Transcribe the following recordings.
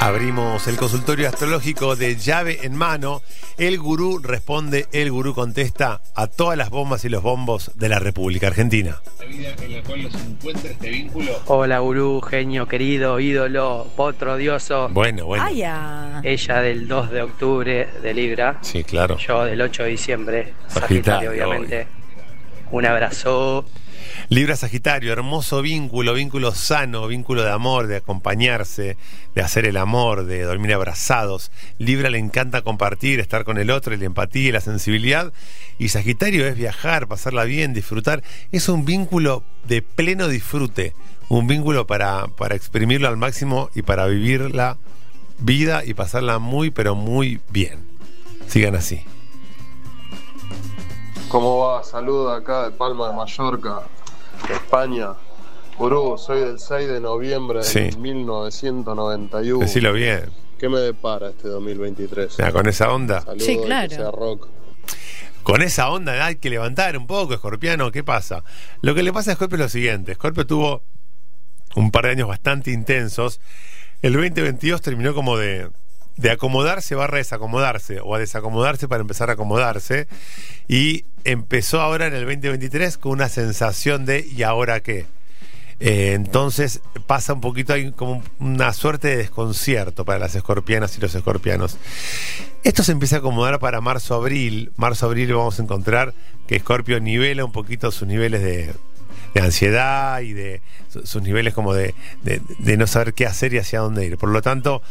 Abrimos el consultorio astrológico de llave en mano. El gurú responde, el gurú contesta a todas las bombas y los bombos de la República Argentina. La vida en la cual los encuentra este vínculo. Hola, gurú, genio, querido, ídolo, potro, dioso. Bueno, bueno. Ah. Ella del 2 de octubre de Libra. Sí, claro. Yo del 8 de diciembre, Sagitario, Sagitario, obviamente. Un abrazo. Libra Sagitario, hermoso vínculo, vínculo sano, vínculo de amor, de acompañarse, de hacer el amor, de dormir abrazados. Libra le encanta compartir, estar con el otro, la empatía y la sensibilidad. Y Sagitario es viajar, pasarla bien, disfrutar. Es un vínculo de pleno disfrute, un vínculo para, para exprimirlo al máximo y para vivir la vida y pasarla muy, pero muy bien. Sigan así. ¿Cómo va? Saludo acá de Palma de Mallorca, España. Gurú, soy del 6 de noviembre de Sí. 1991. Decilo bien. ¿Qué me depara este 2023? Mira, con esa onda. Saludos Sí, que claro. sea rock. Con esa onda hay que levantar un poco, Escorpiano, ¿qué pasa? Lo que le pasa a Scorpio es lo siguiente, Scorpio tuvo un par de años bastante intensos, el 2022 terminó como de, de acomodarse barra desacomodarse, o a desacomodarse para empezar a acomodarse, y empezó ahora en el 2023 con una sensación de ¿y ahora qué? Eh, entonces pasa un poquito, hay como una suerte de desconcierto para las escorpianas y los escorpianos. Esto se empieza a acomodar para marzo-abril. Marzo-abril vamos a encontrar que Escorpio nivela un poquito sus niveles de, de ansiedad y de su- sus niveles como de- de no saber qué hacer y hacia dónde ir. Por lo tanto,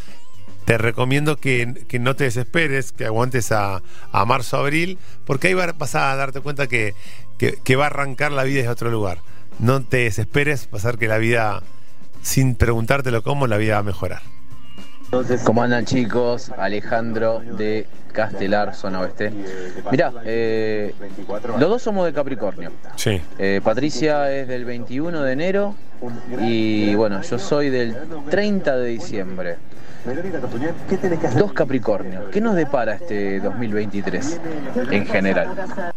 te recomiendo que, que no te desesperes, que aguantes a, a marzo-abril, porque ahí va- vas a darte cuenta que, que- que va a arrancar la vida desde otro lugar. No te desesperes, pasar que la vida, sin preguntártelo cómo, la vida va a mejorar. ¿Cómo andan chicos? Alejandro de Castelar, zona oeste. Mirá, eh, los dos somos de Capricornio. Sí. Eh, Patricia es del 21 de enero y bueno, yo soy del 30 de diciembre. Dos Capricornios. ¿Qué nos depara este 2023 en general?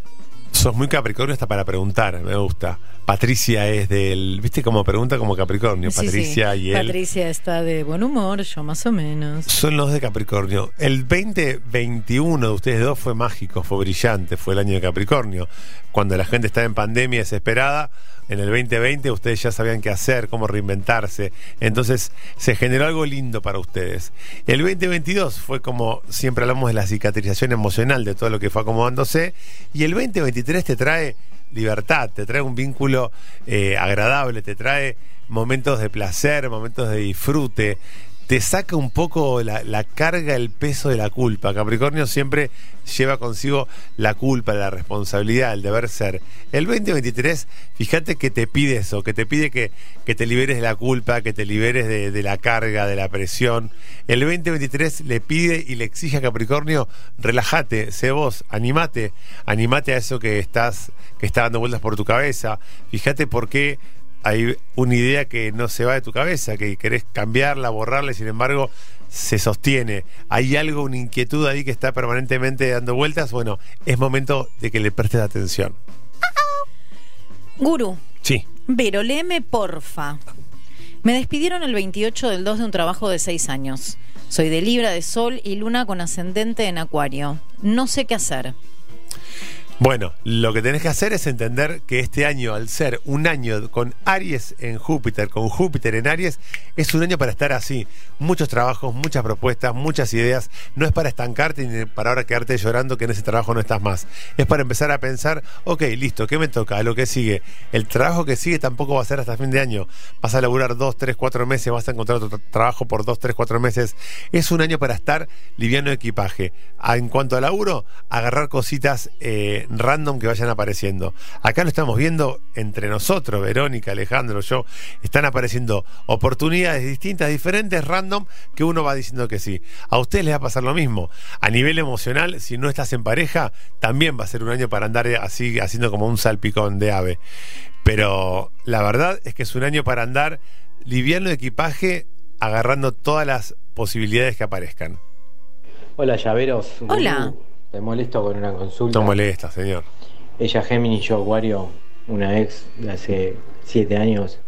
Sos muy Capricornio hasta para preguntar, me gusta. Patricia es del. ¿Viste cómo pregunta como Capricornio? Sí, sí. Patricia y él. Patricia está de buen humor, yo más o menos. Son los de Capricornio. El 2021 de ustedes dos fue mágico, fue brillante, fue el año de Capricornio. Cuando la gente estaba en pandemia desesperada, en el 2020 ustedes ya sabían qué hacer, cómo reinventarse. Entonces se generó algo lindo para ustedes. El 2022 fue como siempre hablamos de la cicatrización emocional de todo lo que fue acomodándose. Y el 2023 te trae libertad, te trae un vínculo eh, agradable, te trae momentos de placer, momentos de disfrute, te saca un poco la, la carga, el peso de la culpa. Capricornio siempre lleva consigo la culpa, la responsabilidad, el deber ser. El 2023, fíjate que te pide eso, que te pide que, que te liberes de la culpa, que te liberes de, de la carga, de la presión. El 2023 le pide y le exige a Capricornio, relájate, sé vos, animate, animate a eso que estás, que está dando vueltas por tu cabeza. Fíjate por qué hay una idea que no se va de tu cabeza, que querés cambiarla, borrarla, y sin embargo se sostiene. Hay algo, una inquietud ahí que está permanentemente dando vueltas. Bueno, es momento de que le prestes atención. Gurú, Sí. Vero, léeme porfa. Me despidieron el 28 del 2 de un trabajo de 6 años. Soy de Libra de Sol y Luna con ascendente en Acuario. No sé qué hacer. Bueno, lo que tenés que hacer es entender que este año, al ser un año con Aries en Júpiter, con Júpiter en Aries, es un año para estar así. Muchos trabajos, muchas propuestas, muchas ideas. No es para estancarte ni para ahora quedarte llorando que en ese trabajo no estás más. Es para empezar a pensar, ok, listo, ¿qué me toca? Lo que sigue. El trabajo que sigue tampoco va a ser hasta fin de año. Vas a laburar dos, tres, cuatro meses, vas a encontrar otro tra- trabajo por dos, tres, cuatro meses. Es un año para estar liviano de equipaje. En cuanto a laburo, agarrar cositas eh, random que vayan apareciendo. Acá lo estamos viendo entre nosotros, Verónica, Alejandro, yo, están apareciendo oportunidades distintas, diferentes, random, que uno va diciendo que sí. A ustedes les va a pasar lo mismo. A nivel emocional, si no estás en pareja, también va a ser un año para andar así, haciendo como un salpicón de ave. Pero la verdad es que es un año para andar liviano de equipaje, agarrando todas las posibilidades que aparezcan. Hola, llaveros. Hola. Te molesto con una consulta. No molesta, señor. Ella Géminis, yo Acuario, una ex de hace siete años.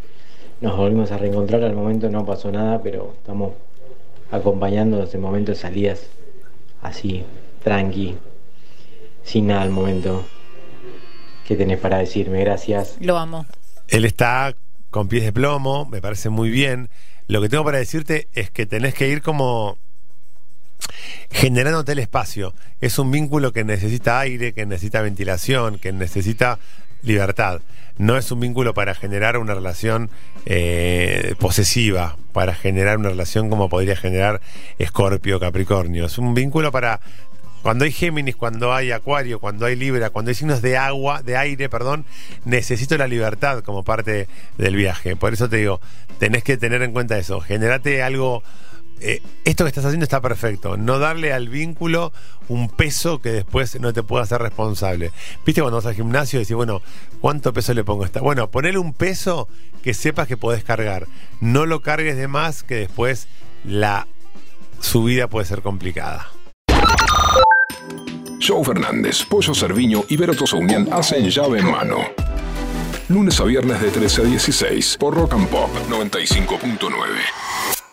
Nos volvimos a reencontrar, al momento no pasó nada, pero estamos acompañando ese momento de salidas así, tranqui, sin nada al momento. ¿Qué tenés para decirme? Gracias. Lo amo. Él está con pies de plomo, me parece muy bien. Lo que tengo para decirte es que tenés que ir como generándote el espacio. Es un vínculo que necesita aire, que necesita ventilación, que necesita libertad. No es un vínculo para generar una relación eh, posesiva, para generar una relación como podría generar Escorpio, Capricornio. Es un vínculo para cuando hay Géminis, cuando hay Acuario, cuando hay Libra, cuando hay signos de agua, de aire, perdón, necesito la libertad como parte del viaje. Por eso te digo, tenés que tener en cuenta eso. Generate algo. Eh, esto que estás haciendo está perfecto. No darle al vínculo un peso que después no te pueda hacer responsable. ¿Viste cuando vas al gimnasio y decís, bueno, ¿cuánto peso le pongo a esta? Bueno, ponele un peso que sepas que podés cargar. No lo cargues de más que después la subida puede ser complicada. Joe Fernández, Pollo Cerviño y Vero Tosaunian hacen llave en mano. Lunes a viernes de 13 a 16 por Rock and Pop 95.9.